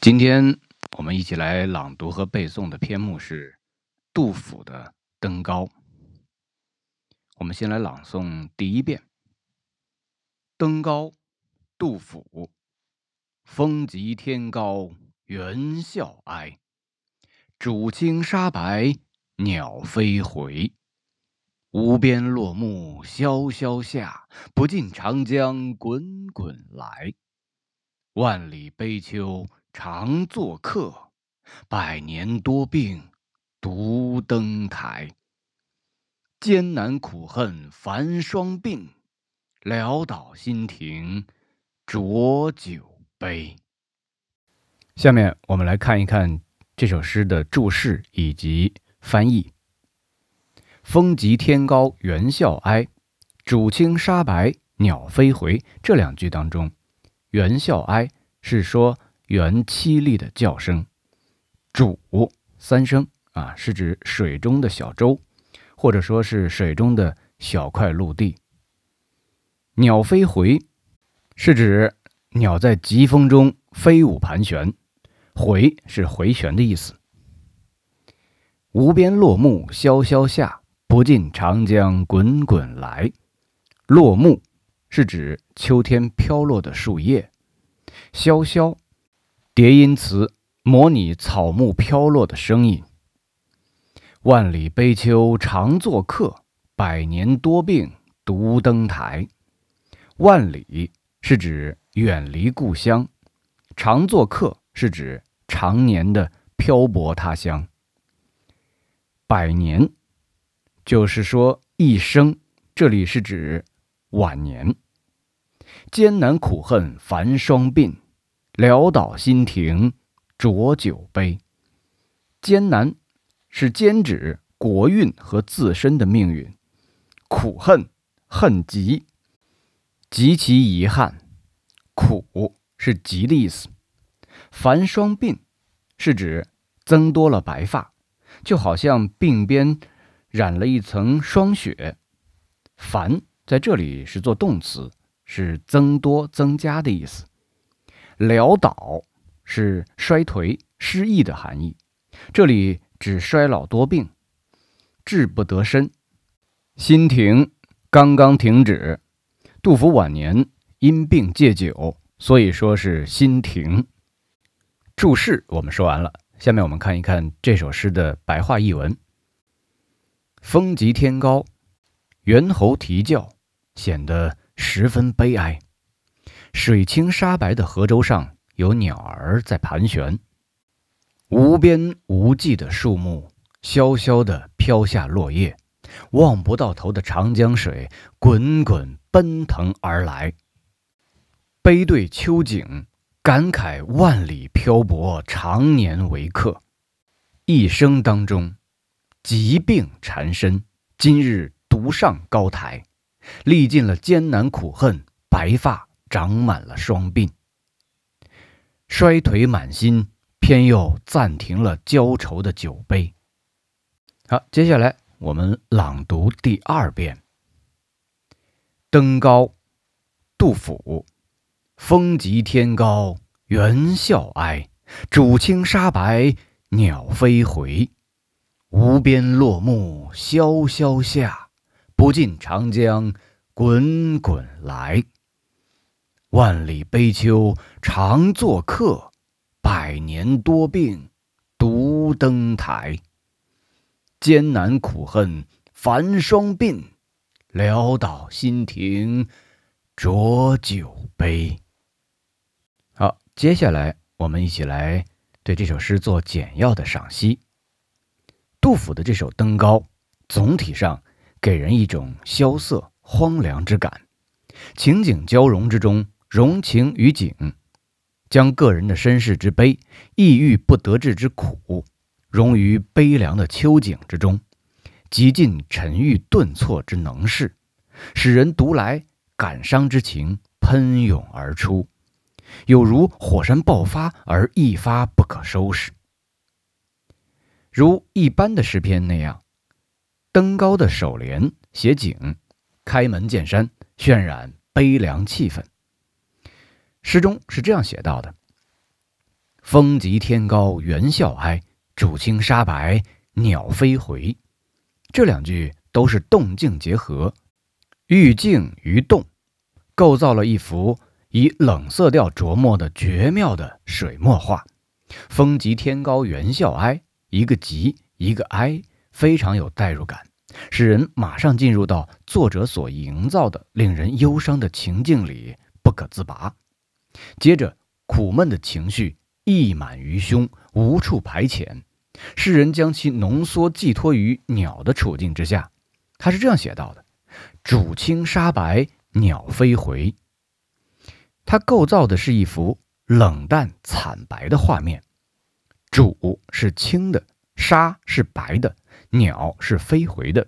今天我们一起来朗读和背诵的篇目是杜甫的《登高》。我们先来朗诵第一遍：《登高》，杜甫。风急天高猿啸哀，渚清沙白鸟飞回。无边落木萧萧下，不尽长江滚滚来。万里悲秋常作客，百年多病独登台。艰难苦恨繁霜鬓，潦倒新停浊酒。杯。下面我们来看一看这首诗的注释以及翻译。风急天高猿啸哀，渚清沙白鸟飞回。这两句当中，猿啸哀是说猿凄厉的叫声，渚三声啊，是指水中的小舟，或者说是水中的小块陆地。鸟飞回是指。鸟在疾风中飞舞盘旋，回是回旋的意思。无边落木萧萧下，不尽长江滚滚来。落木是指秋天飘落的树叶。萧萧，叠音词，模拟草木飘落的声音。万里悲秋常作客，百年多病独登台。万里是指。远离故乡，常作客是指常年的漂泊他乡。百年就是说一生，这里是指晚年。艰难苦恨繁霜鬓，潦倒新停浊酒杯。艰难是兼指国运和自身的命运，苦恨恨极，极其遗憾。苦是急的意思，繁霜鬓是指增多了白发，就好像鬓边染了一层霜雪。繁在这里是做动词，是增多、增加的意思。潦倒是衰颓、失意的含义，这里指衰老多病，志不得伸。心停刚刚停止，杜甫晚年。因病戒酒，所以说是心停。注释我们说完了，下面我们看一看这首诗的白话译文。风急天高，猿猴啼叫，显得十分悲哀。水清沙白的河舟上有鸟儿在盘旋，无边无际的树木萧萧地飘下落叶，望不到头的长江水滚滚奔腾而来。悲对秋景，感慨万里漂泊，常年为客。一生当中，疾病缠身，今日独上高台，历尽了艰难苦恨，白发长满了双鬓，衰颓满心，偏又暂停了浇愁的酒杯。好，接下来我们朗读第二遍《登高》，杜甫。风急天高猿啸哀，渚清沙白鸟飞回。无边落木萧萧下，不尽长江滚滚来。万里悲秋常作客，百年多病独登台。艰难苦恨繁霜鬓，潦倒新停浊酒杯。好接下来，我们一起来对这首诗做简要的赏析。杜甫的这首《登高》，总体上给人一种萧瑟荒凉之感，情景交融之中，融情于景，将个人的身世之悲、抑郁不得志之苦，融于悲凉的秋景之中，极尽沉郁顿挫之能事，使人读来感伤之情喷涌而出。有如火山爆发而一发不可收拾，如一般的诗篇那样，登高的首联写景，开门见山，渲染悲凉气氛。诗中是这样写到的：“风急天高猿啸哀，渚清沙白鸟飞回。这两句都是动静结合，寓静于动，构造了一幅以冷色调着墨的绝妙的水墨画。风急天高猿啸哀，一个急，一个哀，非常有代入感，使人马上进入到作者所营造的令人忧伤的情境里，不可自拔。接着，苦闷的情绪。溢满于胸，无处排遣。诗人将其浓缩寄托于鸟的处境之下。他是这样写到的：“渚清沙白，鸟飞回。”他构造的是一幅冷淡惨白的画面。渚是青的，沙是白的，鸟是飞回的。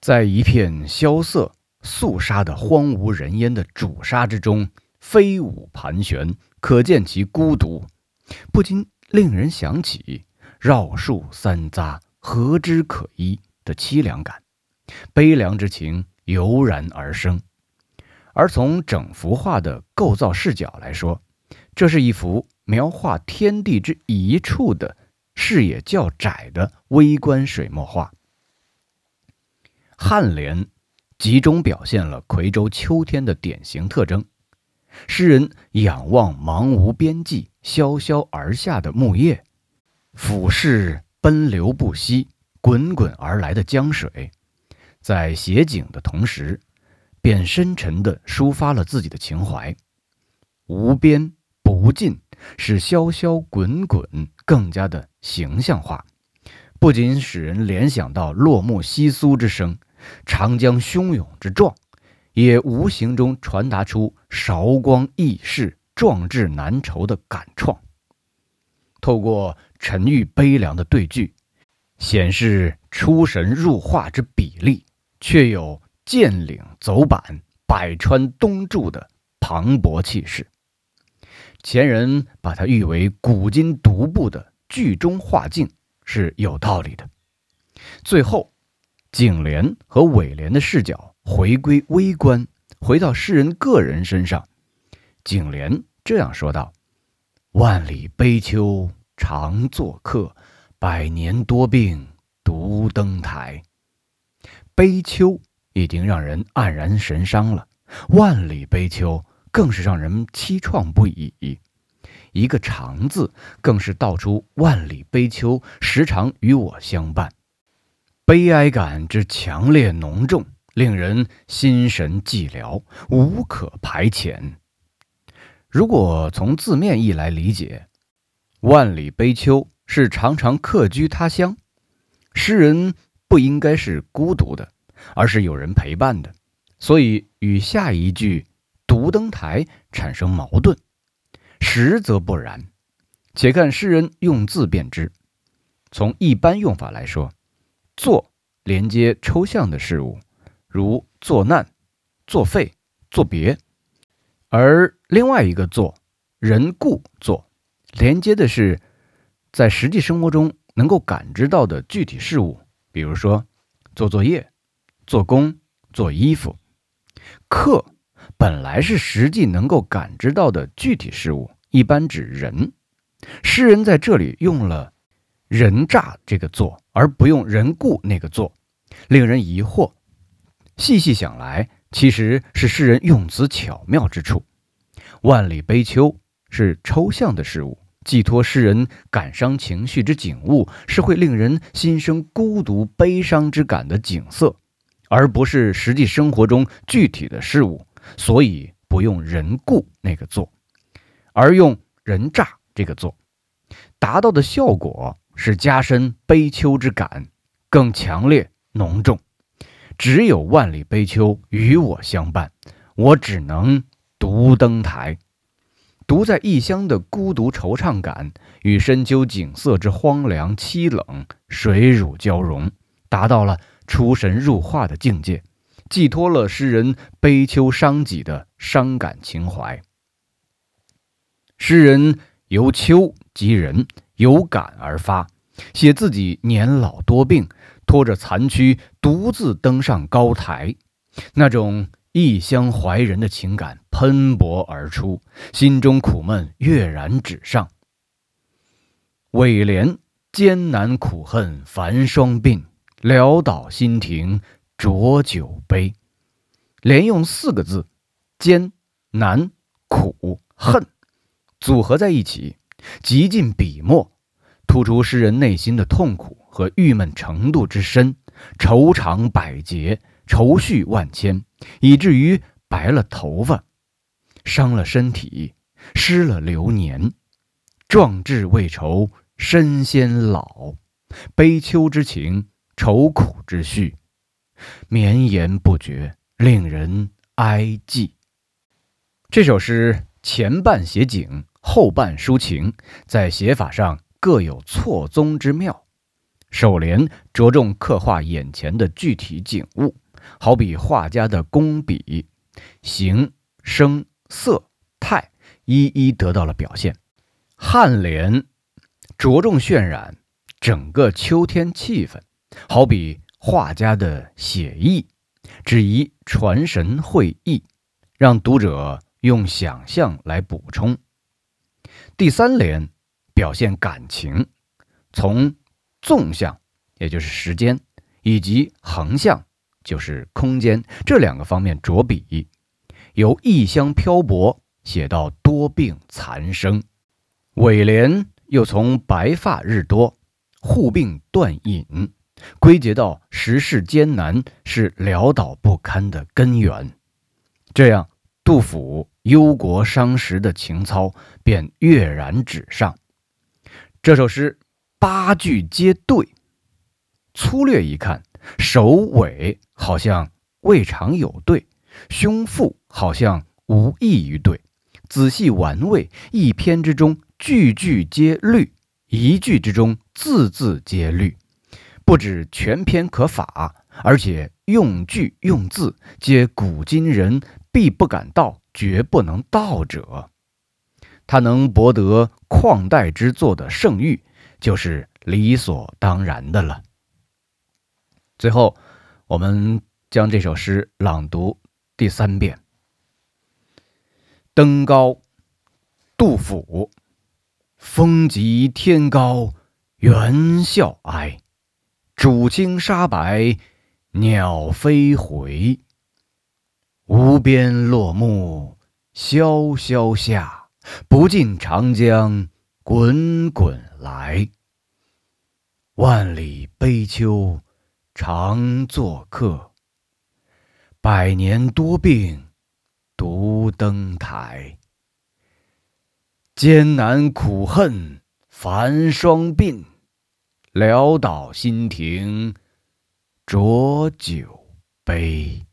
在一片萧瑟肃杀的荒无人烟的渚沙之中飞舞盘旋，可见其孤独。不禁令人想起“绕树三匝，何枝可依”的凄凉感，悲凉之情油然而生。而从整幅画的构造视角来说，这是一幅描画天地之一处的视野较窄的微观水墨画。颔联集中表现了夔州秋天的典型特征。诗人仰望茫无边际、萧萧而下的木叶，俯视奔流不息、滚滚而来的江水，在写景的同时，便深沉地抒发了自己的情怀。无边不尽，使萧萧滚滚更加的形象化，不仅使人联想到落木窸窣之声、长江汹涌之状。也无形中传达出韶光易逝、壮志难酬的感创。透过沉郁悲凉的对句，显示出神入化之比例，却有剑岭走板、百川东注的磅礴气势。前人把它誉为古今独步的剧中画境是有道理的。最后，颈联和尾联的视角。回归微观，回到诗人个人身上，景联这样说道：“万里悲秋常作客，百年多病独登台。”悲秋已经让人黯然神伤了，万里悲秋更是让人凄怆不已。一个“长”字，更是道出万里悲秋时常与我相伴，悲哀感之强烈浓重。令人心神寂寥，无可排遣。如果从字面意来理解，“万里悲秋”是常常客居他乡，诗人不应该是孤独的，而是有人陪伴的，所以与下一句“独登台”产生矛盾。实则不然，且看诗人用字便知。从一般用法来说，“作”连接抽象的事物。如作难、作废、作别，而另外一个“作”人故作，连接的是在实际生活中能够感知到的具体事物，比如说做作业、做工、做衣服。客本来是实际能够感知到的具体事物，一般指人。诗人在这里用了“人诈”这个“作”，而不用“人故”那个“作”，令人疑惑。细细想来，其实是诗人用词巧妙之处。万里悲秋是抽象的事物，寄托诗人感伤情绪之景物，是会令人心生孤独悲伤之感的景色，而不是实际生活中具体的事物。所以不用“人故”那个“作”，而用“人诈”这个“作”，达到的效果是加深悲秋之感，更强烈浓重。只有万里悲秋与我相伴，我只能独登台，独在异乡的孤独惆怅感与深秋景色之荒凉凄冷水乳交融，达到了出神入化的境界，寄托了诗人悲秋伤己的伤感情怀。诗人由秋及人，有感而发，写自己年老多病。拖着残躯独自登上高台，那种异乡怀人的情感喷薄而出，心中苦闷跃然纸上。尾联：艰难苦恨繁霜鬓，潦倒新停浊酒杯。连用四个字：艰难苦恨，组合在一起，极尽笔墨，突出诗人内心的痛苦和郁闷程度之深，愁肠百结，愁绪万千，以至于白了头发，伤了身体，失了流年。壮志未酬身先老，悲秋之情，愁苦之绪，绵延不绝。令人哀寂。这首诗前半写景，后半抒情，在写法上各有错综之妙。首联着重刻画眼前的具体景物，好比画家的工笔，形、声、色、态一一得到了表现。颔联着重渲染整个秋天气氛，好比画家的写意。只宜传神会意，让读者用想象来补充。第三联表现感情，从纵向，也就是时间，以及横向，就是空间这两个方面着笔，由异乡漂泊写到多病残生。尾联又从白发日多，护病断饮。归结到时事艰难是潦倒不堪的根源，这样杜甫忧国伤时的情操便跃然纸上。这首诗八句皆对，粗略一看，首尾好像未尝有对，胸腹好像无异于对。仔细玩味，一篇之中句句皆律，一句之中字字皆律。不止全篇可法，而且用句用字皆古今人必不敢道、绝不能道者。他能博得旷代之作的盛誉，就是理所当然的了。最后，我们将这首诗朗读第三遍。《登高》，杜甫。风急天高猿啸哀。渚清沙白，鸟飞回。无边落木萧萧下，不尽长江滚滚来。万里悲秋常作客，百年多病独登台。艰难苦恨繁霜鬓。潦倒新停浊酒杯。